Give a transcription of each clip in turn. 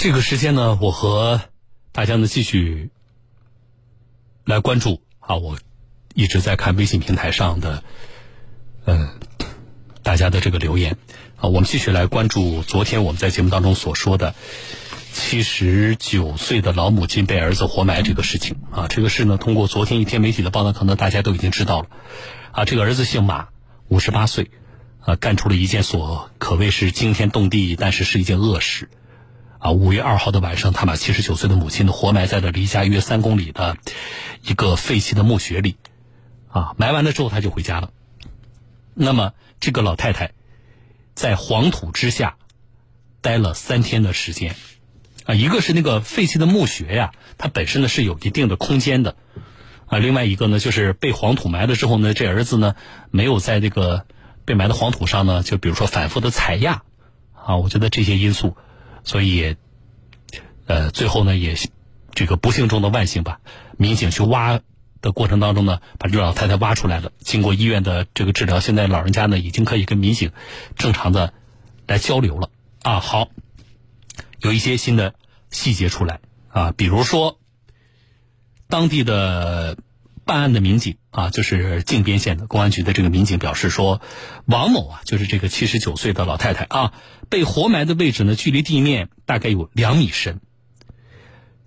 这个时间呢，我和大家呢继续来关注啊，我一直在看微信平台上的，嗯，大家的这个留言啊，我们继续来关注昨天我们在节目当中所说的七十九岁的老母亲被儿子活埋这个事情啊，这个事呢，通过昨天一天媒体的报道，可能大家都已经知道了啊，这个儿子姓马，五十八岁。啊，干出了一件所可谓是惊天动地，但是是一件恶事。啊，五月二号的晚上，他把七十九岁的母亲呢活埋在了离家约三公里的一个废弃的墓穴里。啊，埋完了之后他就回家了。那么这个老太太在黄土之下待了三天的时间。啊，一个是那个废弃的墓穴呀，它本身呢是有一定的空间的。啊，另外一个呢就是被黄土埋了之后呢，这儿子呢没有在这个。被埋的黄土上呢，就比如说反复的踩压，啊，我觉得这些因素，所以，呃，最后呢也这个不幸中的万幸吧。民警去挖的过程当中呢，把这老太太挖出来了。经过医院的这个治疗，现在老人家呢已经可以跟民警正常的来交流了。啊，好，有一些新的细节出来啊，比如说当地的。办案的民警啊，就是靖边县的公安局的这个民警表示说，王某啊，就是这个七十九岁的老太太啊，被活埋的位置呢，距离地面大概有两米深。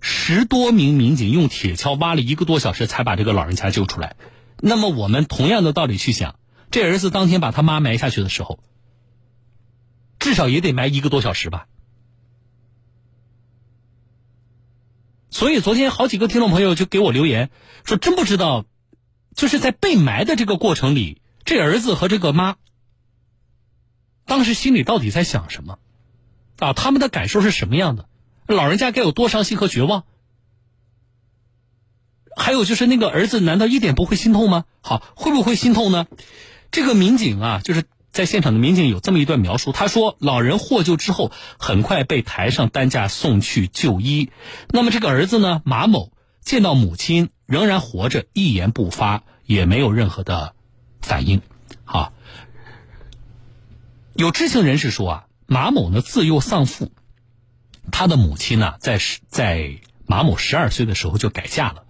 十多名民警用铁锹挖了一个多小时，才把这个老人家救出来。那么，我们同样的道理去想，这儿子当天把他妈埋下去的时候，至少也得埋一个多小时吧。所以昨天好几个听众朋友就给我留言说，真不知道，就是在被埋的这个过程里，这儿子和这个妈当时心里到底在想什么？啊，他们的感受是什么样的？老人家该有多伤心和绝望？还有就是那个儿子难道一点不会心痛吗？好，会不会心痛呢？这个民警啊，就是。在现场的民警有这么一段描述，他说：“老人获救之后，很快被抬上担架送去就医。那么这个儿子呢，马某见到母亲仍然活着，一言不发，也没有任何的反应。好，有知情人士说啊，马某呢自幼丧父，他的母亲呢在在马某十二岁的时候就改嫁了。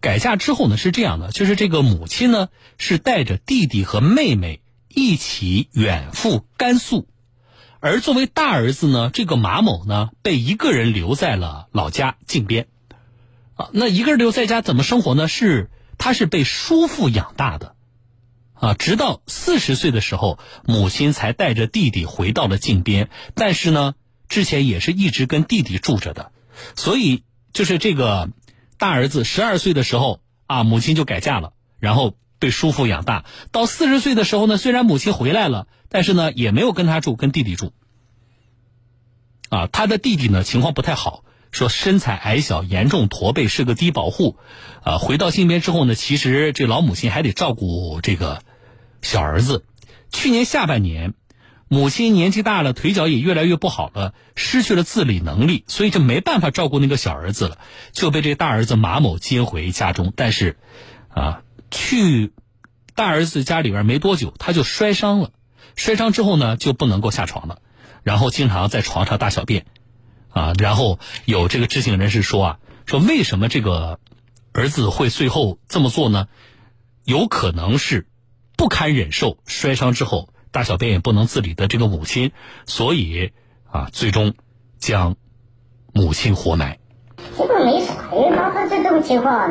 改嫁之后呢是这样的，就是这个母亲呢是带着弟弟和妹妹。”一起远赴甘肃，而作为大儿子呢，这个马某呢被一个人留在了老家靖边，啊，那一个人留在家怎么生活呢？是他是被叔父养大的，啊，直到四十岁的时候，母亲才带着弟弟回到了靖边，但是呢，之前也是一直跟弟弟住着的，所以就是这个大儿子十二岁的时候啊，母亲就改嫁了，然后。被叔父养大，到四十岁的时候呢，虽然母亲回来了，但是呢，也没有跟他住，跟弟弟住。啊，他的弟弟呢情况不太好，说身材矮小，严重驼背，是个低保户。啊，回到靖边之后呢，其实这老母亲还得照顾这个小儿子。去年下半年，母亲年纪大了，腿脚也越来越不好了，失去了自理能力，所以就没办法照顾那个小儿子了，就被这大儿子马某接回家中。但是，啊。去大儿子家里边没多久，他就摔伤了。摔伤之后呢，就不能够下床了，然后经常在床上大小便，啊，然后有这个知情人士说啊，说为什么这个儿子会最后这么做呢？有可能是不堪忍受摔伤之后大小便也不能自理的这个母亲，所以啊，最终将母亲活埋。这个没啥，因为当时这种情况，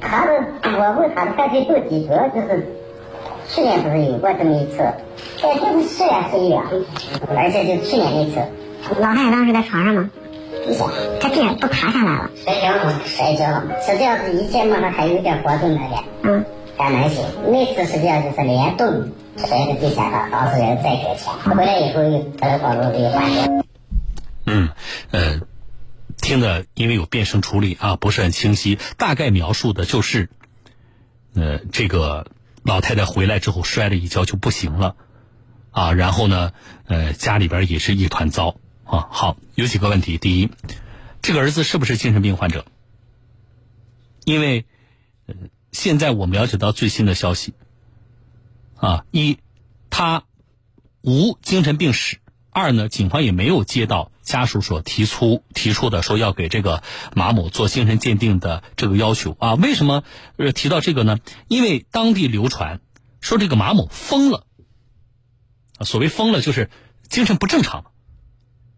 他的我问他的犯罪动机，主要就是去年不是有过这么一次，但就是事源是一样，而且就去年那次。老太太当时在床上吗？地下。他竟然都爬下来了。摔跤嘛，摔跤，实际上是一切嘛还有点活动那点，嗯，还能行。那次实际上就是连动摔在地下了，当事人在跟前，回来以后又在网络里发现。嗯，呃。听的因为有变声处理啊，不是很清晰。大概描述的就是，呃，这个老太太回来之后摔了一跤就不行了，啊，然后呢，呃，家里边也是一团糟啊。好，有几个问题。第一，这个儿子是不是精神病患者？因为，呃，现在我们了解到最新的消息，啊，一，他无精神病史。二呢，警方也没有接到家属所提出提出的说要给这个马某做精神鉴定的这个要求啊。为什么呃提到这个呢？因为当地流传说这个马某疯了，所谓疯了就是精神不正常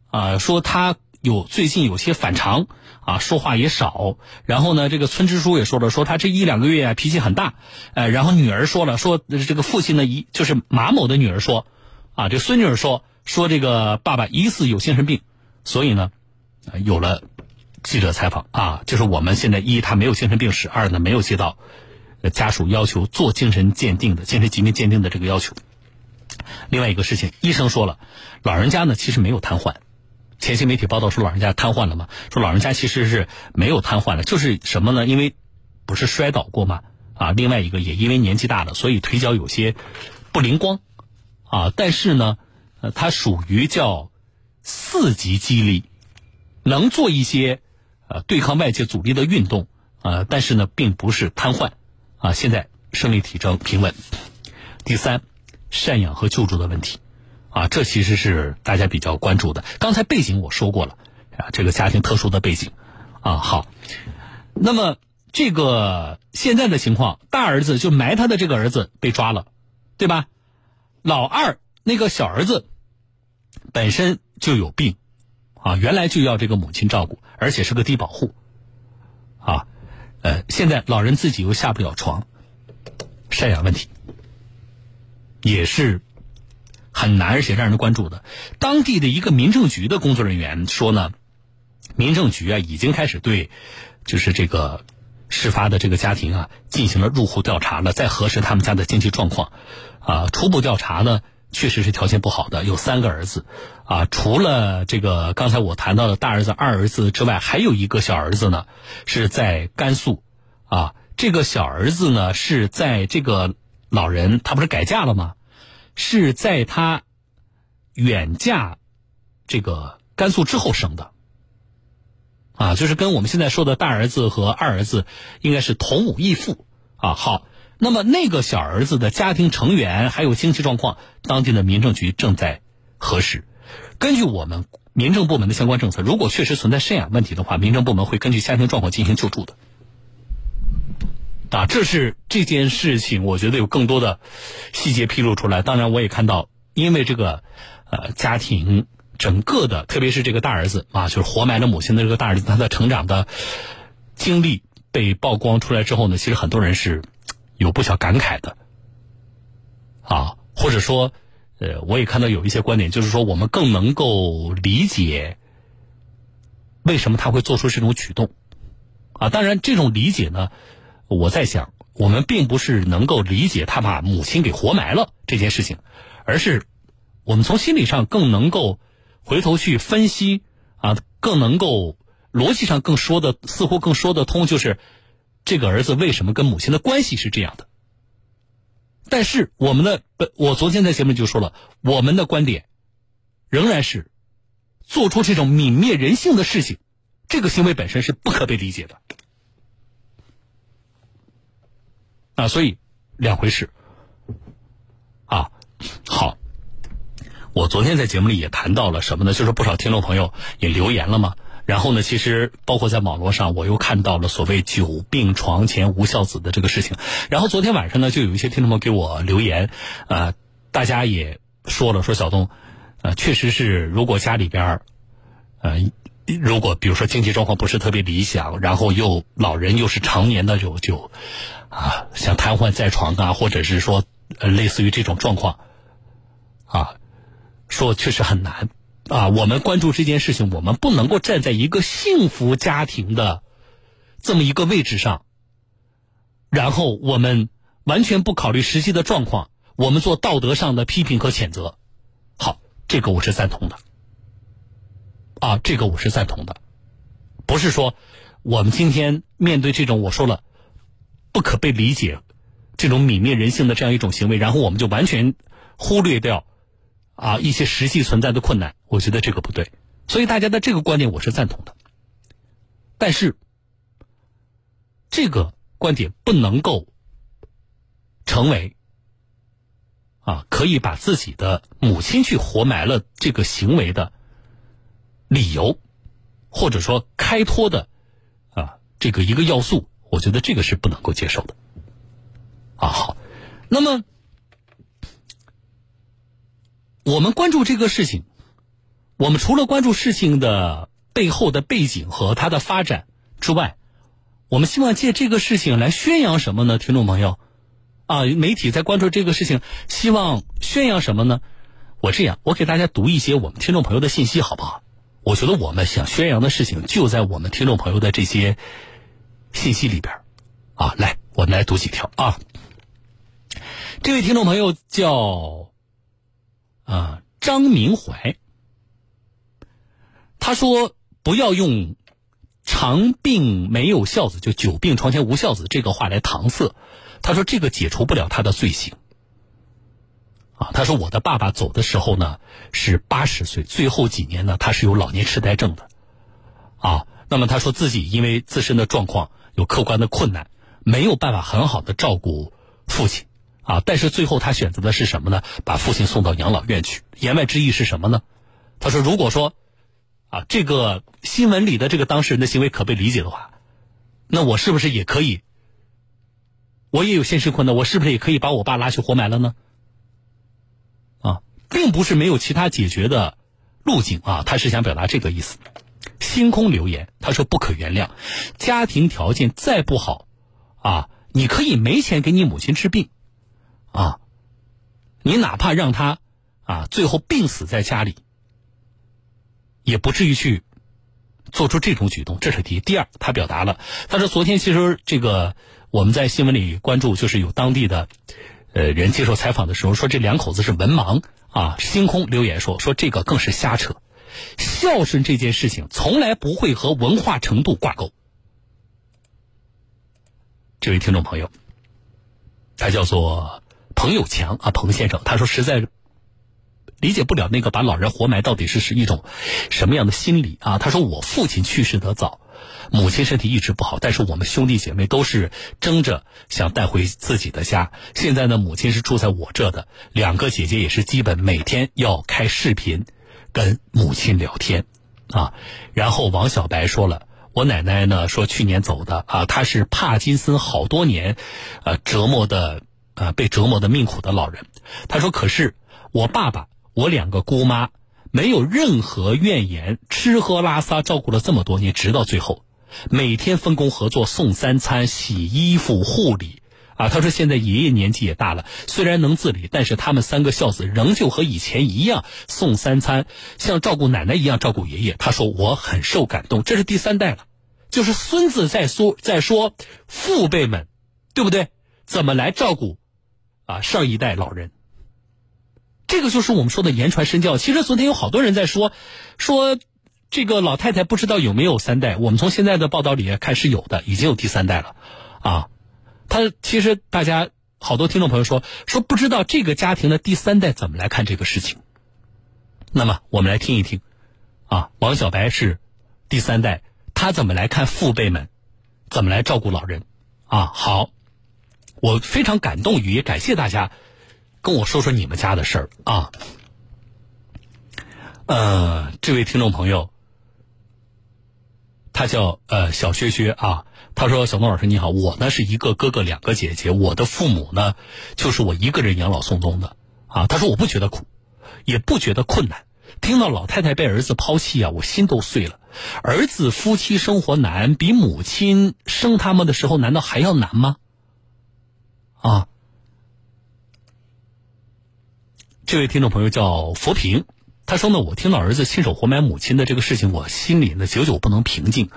啊，说他有最近有些反常啊，说话也少。然后呢，这个村支书也说了，说他这一两个月啊脾气很大。呃，然后女儿说了，说这个父亲呢一就是马某的女儿说，啊，这孙女儿说。说这个爸爸疑似有精神病，所以呢，有了记者采访啊，就是我们现在一他没有精神病史，二呢没有接到家属要求做精神鉴定的精神疾病鉴定的这个要求。另外一个事情，医生说了，老人家呢其实没有瘫痪。前些媒体报道说老人家瘫痪了嘛？说老人家其实是没有瘫痪的，就是什么呢？因为不是摔倒过吗？啊，另外一个也因为年纪大了，所以腿脚有些不灵光啊，但是呢。呃，它属于叫四级肌力，能做一些呃对抗外界阻力的运动呃，但是呢，并不是瘫痪啊。现在生理体征平稳。第三，赡养和救助的问题啊，这其实是大家比较关注的。刚才背景我说过了啊，这个家庭特殊的背景啊。好，那么这个现在的情况，大儿子就埋他的这个儿子被抓了，对吧？老二。那个小儿子本身就有病，啊，原来就要这个母亲照顾，而且是个低保户，啊，呃，现在老人自己又下不了床，赡养问题也是很难，而且让人关注的。当地的一个民政局的工作人员说呢，民政局啊已经开始对就是这个事发的这个家庭啊进行了入户调查了，在核实他们家的经济状况，啊，初步调查呢。确实是条件不好的，有三个儿子，啊，除了这个刚才我谈到的大儿子、二儿子之外，还有一个小儿子呢，是在甘肃，啊，这个小儿子呢是在这个老人他不是改嫁了吗？是在他远嫁这个甘肃之后生的，啊，就是跟我们现在说的大儿子和二儿子应该是同母异父，啊，好。那么那个小儿子的家庭成员还有经济状况，当地的民政局正在核实。根据我们民政部门的相关政策，如果确实存在赡养问题的话，民政部门会根据家庭状况进行救助的。啊，这是这件事情，我觉得有更多的细节披露出来。当然，我也看到，因为这个呃家庭整个的，特别是这个大儿子啊，就是活埋了母亲的这个大儿子，他的成长的经历被曝光出来之后呢，其实很多人是。有不小感慨的，啊，或者说，呃，我也看到有一些观点，就是说，我们更能够理解为什么他会做出这种举动，啊，当然，这种理解呢，我在想，我们并不是能够理解他把母亲给活埋了这件事情，而是我们从心理上更能够回头去分析，啊，更能够逻辑上更说的似乎更说得通，就是。这个儿子为什么跟母亲的关系是这样的？但是我们的，我昨天在节目就说了，我们的观点仍然是做出这种泯灭人性的事情，这个行为本身是不可被理解的啊，所以两回事啊。好，我昨天在节目里也谈到了什么呢？就是不少听众朋友也留言了嘛。然后呢，其实包括在网络上，我又看到了所谓“久病床前无孝子”的这个事情。然后昨天晚上呢，就有一些听众朋友给我留言，呃，大家也说了，说小东，呃，确实是，如果家里边儿呃，如果比如说经济状况不是特别理想，然后又老人又是常年的就就啊，像瘫痪在床啊，或者是说呃类似于这种状况，啊，说确实很难。啊，我们关注这件事情，我们不能够站在一个幸福家庭的这么一个位置上，然后我们完全不考虑实际的状况，我们做道德上的批评和谴责。好，这个我是赞同的。啊，这个我是赞同的，不是说我们今天面对这种我说了不可被理解、这种泯灭人性的这样一种行为，然后我们就完全忽略掉。啊，一些实际存在的困难，我觉得这个不对，所以大家的这个观点我是赞同的，但是这个观点不能够成为啊，可以把自己的母亲去活埋了这个行为的理由，或者说开脱的啊这个一个要素，我觉得这个是不能够接受的。啊，好，那么我们关注这个事情，我们除了关注事情的背后的背景和它的发展之外，我们希望借这个事情来宣扬什么呢？听众朋友。啊，媒体在关注这个事情，希望宣扬什么呢？我这样，我给大家读一些我们听众朋友的信息，好不好？我觉得我们想宣扬的事情就在我们听众朋友的这些信息里边啊，来，我们来读几条啊。这位听众朋友叫啊张明怀，他说不要用“长病没有孝子，就久病床前无孝子”这个话来搪塞。他说：“这个解除不了他的罪行。”啊，他说：“我的爸爸走的时候呢是八十岁，最后几年呢他是有老年痴呆症的。”啊，那么他说自己因为自身的状况有客观的困难，没有办法很好的照顾父亲。啊，但是最后他选择的是什么呢？把父亲送到养老院去。言外之意是什么呢？他说：“如果说啊，这个新闻里的这个当事人的行为可被理解的话，那我是不是也可以？”我也有现实困难，我是不是也可以把我爸拉去活埋了呢？啊，并不是没有其他解决的路径啊，他是想表达这个意思。星空留言，他说不可原谅，家庭条件再不好啊，你可以没钱给你母亲治病啊，你哪怕让他啊最后病死在家里，也不至于去做出这种举动。这是第一。第二，他表达了，他说昨天其实这个。我们在新闻里关注，就是有当地的，呃人接受采访的时候说，这两口子是文盲啊。星空留言说，说这个更是瞎扯，孝顺这件事情从来不会和文化程度挂钩。这位听众朋友，他叫做彭友强啊，彭先生，他说实在理解不了那个把老人活埋到底是是一种什么样的心理啊。他说我父亲去世得早。母亲身体一直不好，但是我们兄弟姐妹都是争着想带回自己的家。现在呢，母亲是住在我这的，两个姐姐也是基本每天要开视频跟母亲聊天啊。然后王小白说了，我奶奶呢说去年走的啊，她是帕金森好多年，呃折磨的呃被折磨的命苦的老人。他说，可是我爸爸，我两个姑妈没有任何怨言，吃喝拉撒照顾了这么多年，直到最后。每天分工合作，送三餐、洗衣服、护理，啊，他说现在爷爷年纪也大了，虽然能自理，但是他们三个孝子仍旧和以前一样送三餐，像照顾奶奶一样照顾爷爷。他说我很受感动，这是第三代了，就是孙子在说在说父辈们，对不对？怎么来照顾啊上一代老人？这个就是我们说的言传身教。其实昨天有好多人在说说。这个老太太不知道有没有三代，我们从现在的报道里看是有的，已经有第三代了，啊，他其实大家好多听众朋友说说不知道这个家庭的第三代怎么来看这个事情，那么我们来听一听，啊，王小白是第三代，他怎么来看父辈们，怎么来照顾老人，啊，好，我非常感动于也感谢大家跟我说说你们家的事儿啊，呃，这位听众朋友。他叫呃小薛薛啊，他说小东老师你好，我呢是一个哥哥两个姐姐，我的父母呢就是我一个人养老送终的啊。他说我不觉得苦，也不觉得困难，听到老太太被儿子抛弃啊，我心都碎了。儿子夫妻生活难，比母亲生他们的时候难道还要难吗？啊，这位听众朋友叫佛平。他说呢，我听到儿子亲手活埋母亲的这个事情，我心里呢久久不能平静，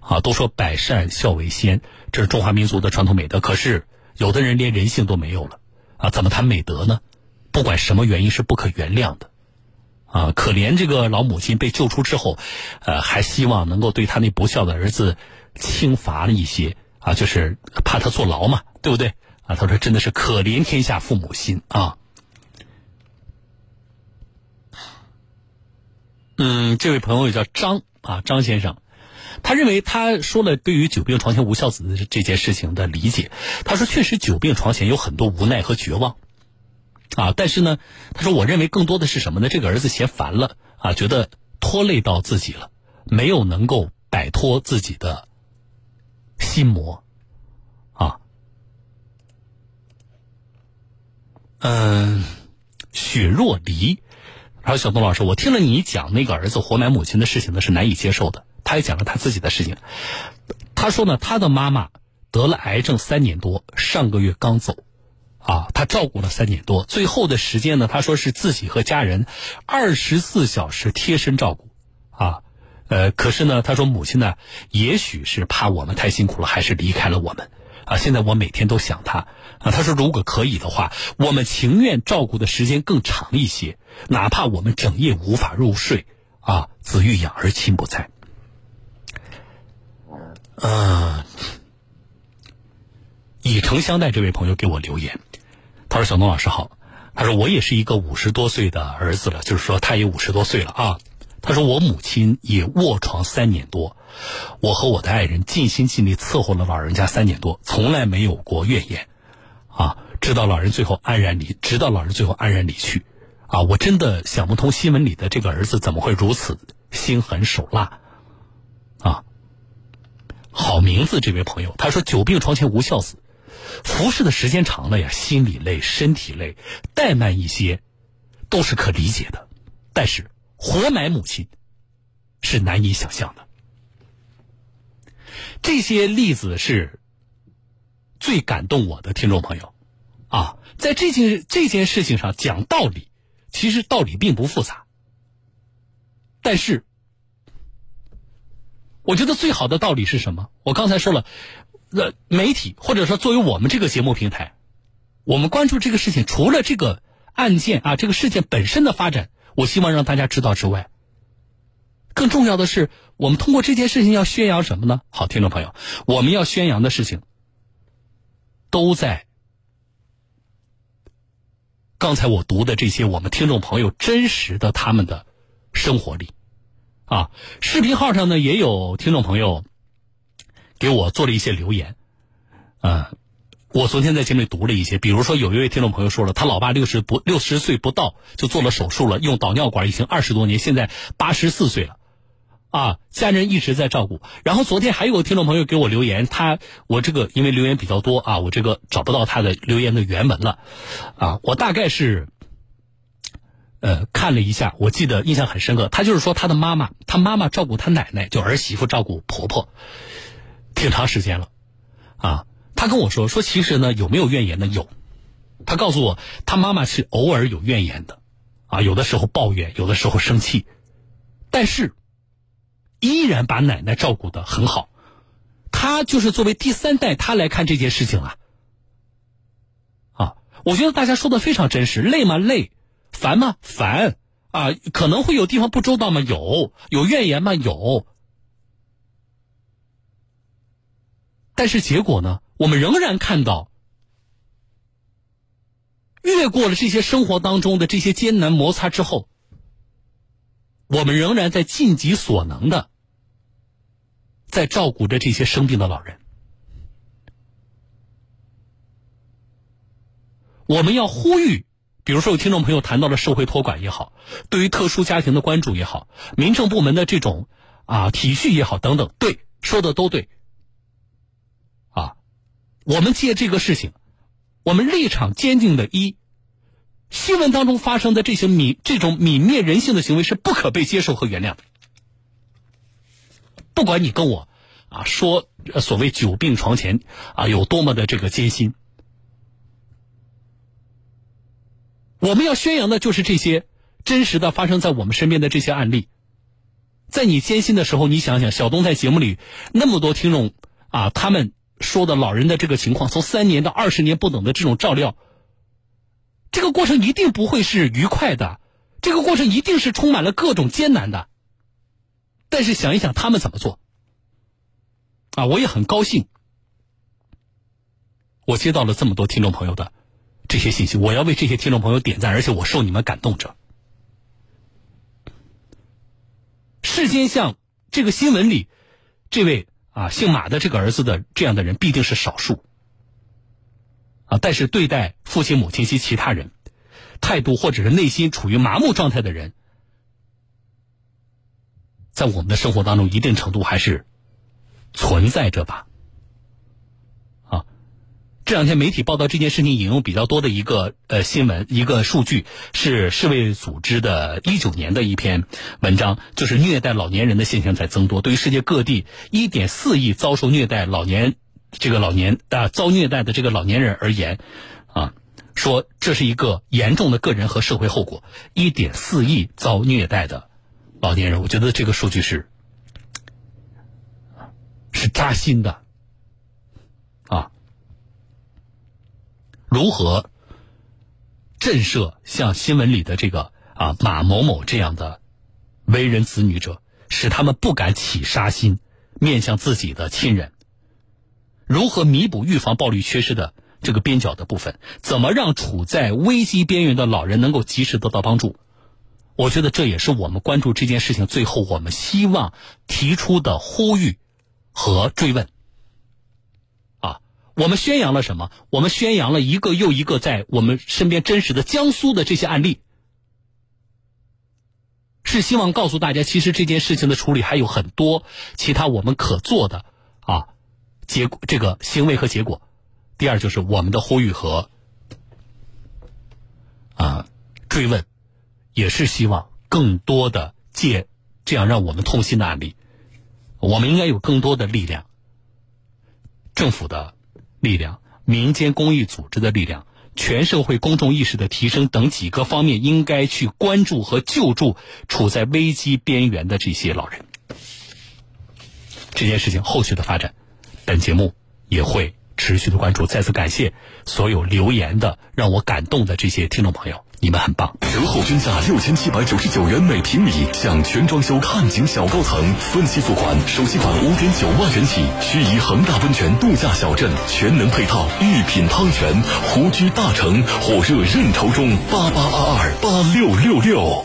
啊，都说百善孝为先，这是中华民族的传统美德。可是有的人连人性都没有了，啊，怎么谈美德呢？不管什么原因是不可原谅的，啊，可怜这个老母亲被救出之后，呃，还希望能够对他那不孝的儿子轻罚了一些，啊，就是怕他坐牢嘛，对不对？啊，他说真的是可怜天下父母心啊。嗯，这位朋友叫张啊，张先生，他认为他说了对于久病床前无孝子的这件事情的理解。他说，确实久病床前有很多无奈和绝望，啊，但是呢，他说我认为更多的是什么呢？这个儿子嫌烦了啊，觉得拖累到自己了，没有能够摆脱自己的心魔啊。嗯，雪若离，然后小东老师，我听了你讲那个儿子活埋母亲的事情呢，是难以接受的。他也讲了他自己的事情，他说呢，他的妈妈得了癌症三年多，上个月刚走。啊，他照顾了三年多，最后的时间呢，他说是自己和家人二十四小时贴身照顾，啊，呃，可是呢，他说母亲呢，也许是怕我们太辛苦了，还是离开了我们，啊，现在我每天都想他，啊，他说如果可以的话，我们情愿照顾的时间更长一些，哪怕我们整夜无法入睡，啊，子欲养而亲不在，嗯，以诚相待这位朋友给我留言。他说：“小东老师好。”他说：“我也是一个五十多岁的儿子了，就是说他也五十多岁了啊。”他说：“我母亲也卧床三年多，我和我的爱人尽心尽力伺候了老人家三年多，从来没有过怨言，啊，直到老人最后安然离，直到老人最后安然离去，啊，我真的想不通新闻里的这个儿子怎么会如此心狠手辣，啊，好名字，这位朋友，他说：‘久病床前无孝子。’”服侍的时间长了呀，心里累，身体累，怠慢一些，都是可理解的。但是活埋母亲，是难以想象的。这些例子是最感动我的听众朋友啊，在这件这件事情上讲道理，其实道理并不复杂。但是，我觉得最好的道理是什么？我刚才说了。那媒体或者说作为我们这个节目平台，我们关注这个事情，除了这个案件啊，这个事件本身的发展，我希望让大家知道之外，更重要的是，我们通过这件事情要宣扬什么呢？好，听众朋友，我们要宣扬的事情，都在刚才我读的这些我们听众朋友真实的他们的生活里，啊，视频号上呢也有听众朋友。给我做了一些留言，啊，我昨天在节目里读了一些，比如说有一位听众朋友说了，他老爸六十不六十岁不到就做了手术了，用导尿管已经二十多年，现在八十四岁了，啊，家人一直在照顾。然后昨天还有个听众朋友给我留言，他我这个因为留言比较多啊，我这个找不到他的留言的原文了，啊，我大概是，呃，看了一下，我记得印象很深刻，他就是说他的妈妈，他妈妈照顾他奶奶，就儿媳妇照顾婆婆。挺长时间了，啊，他跟我说说，其实呢，有没有怨言呢？有，他告诉我，他妈妈是偶尔有怨言的，啊，有的时候抱怨，有的时候生气，但是依然把奶奶照顾的很好。他就是作为第三代，他来看这件事情啊，啊，我觉得大家说的非常真实。累吗？累，烦吗？烦，啊，可能会有地方不周到吗？有，有怨言吗？有。但是结果呢？我们仍然看到，越过了这些生活当中的这些艰难摩擦之后，我们仍然在尽己所能的在照顾着这些生病的老人。我们要呼吁，比如说有听众朋友谈到了社会托管也好，对于特殊家庭的关注也好，民政部门的这种啊体恤也好等等，对，说的都对。我们借这个事情，我们立场坚定的一，新闻当中发生的这些泯这种泯灭人性的行为是不可被接受和原谅的。不管你跟我啊说所谓久病床前啊有多么的这个艰辛，我们要宣扬的就是这些真实的发生在我们身边的这些案例。在你艰辛的时候，你想想，小东在节目里那么多听众啊，他们。说的老人的这个情况，从三年到二十年不等的这种照料，这个过程一定不会是愉快的，这个过程一定是充满了各种艰难的。但是想一想他们怎么做，啊，我也很高兴，我接到了这么多听众朋友的这些信息，我要为这些听众朋友点赞，而且我受你们感动着。世间像这个新闻里这位。啊，姓马的这个儿子的这样的人必定是少数。啊，但是对待父亲母亲及其他人，态度或者是内心处于麻木状态的人，在我们的生活当中，一定程度还是存在着吧。这两天媒体报道这件事情引用比较多的一个呃新闻，一个数据是世卫组织的一九年的一篇文章，就是虐待老年人的现象在增多。对于世界各地一点四亿遭受虐待老年这个老年啊遭虐待的这个老年人而言，啊，说这是一个严重的个人和社会后果。一点四亿遭虐待的老年人，我觉得这个数据是是扎心的。如何震慑像新闻里的这个啊马某某这样的为人子女者，使他们不敢起杀心，面向自己的亲人？如何弥补预防暴力缺失的这个边角的部分？怎么让处在危机边缘的老人能够及时得到帮助？我觉得这也是我们关注这件事情最后我们希望提出的呼吁和追问。我们宣扬了什么？我们宣扬了一个又一个在我们身边真实的江苏的这些案例，是希望告诉大家，其实这件事情的处理还有很多其他我们可做的啊，结果这个行为和结果。第二就是我们的呼吁和啊追问，也是希望更多的借这样让我们痛心的案例，我们应该有更多的力量，政府的。力量、民间公益组织的力量、全社会公众意识的提升等几个方面，应该去关注和救助处在危机边缘的这些老人。这件事情后续的发展，本节目也会持续的关注。再次感谢所有留言的、让我感动的这些听众朋友。你们很棒，折后均价六千七百九十九元每平米，享全装修看景小高层，分期付款，首期款五点九万元起。盱眙恒大温泉度假小镇，全能配套，御品汤泉，湖居大城，火热认筹中，八八二二八六六六。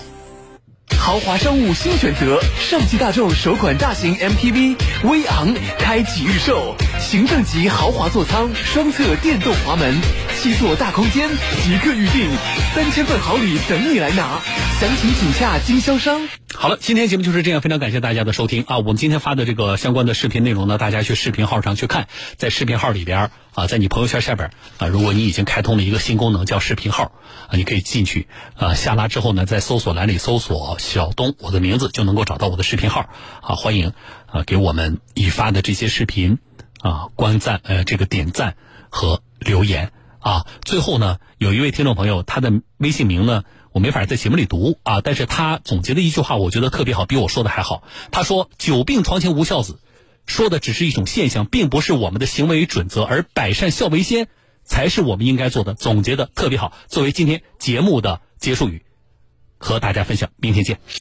豪华商务新选择，上汽大众首款大型 MPV 威昂开启预售，行政级豪华座舱，双侧电动滑门，七座大空间，即刻预定，三千份好礼等你来拿，详情请洽经销商。好了，今天节目就是这样，非常感谢大家的收听啊！我们今天发的这个相关的视频内容呢，大家去视频号上去看，在视频号里边啊，在你朋友圈下边啊，如果你已经开通了一个新功能叫视频号啊，你可以进去啊，下拉之后呢，在搜索栏里搜索小东我的名字，就能够找到我的视频号啊，欢迎啊给我们已发的这些视频啊观赞呃这个点赞和留言啊。最后呢，有一位听众朋友，他的微信名呢。我没法在节目里读啊，但是他总结的一句话，我觉得特别好，比我说的还好。他说：“久病床前无孝子，说的只是一种现象，并不是我们的行为准则，而百善孝为先才是我们应该做的。”总结的特别好，作为今天节目的结束语，和大家分享。明天见。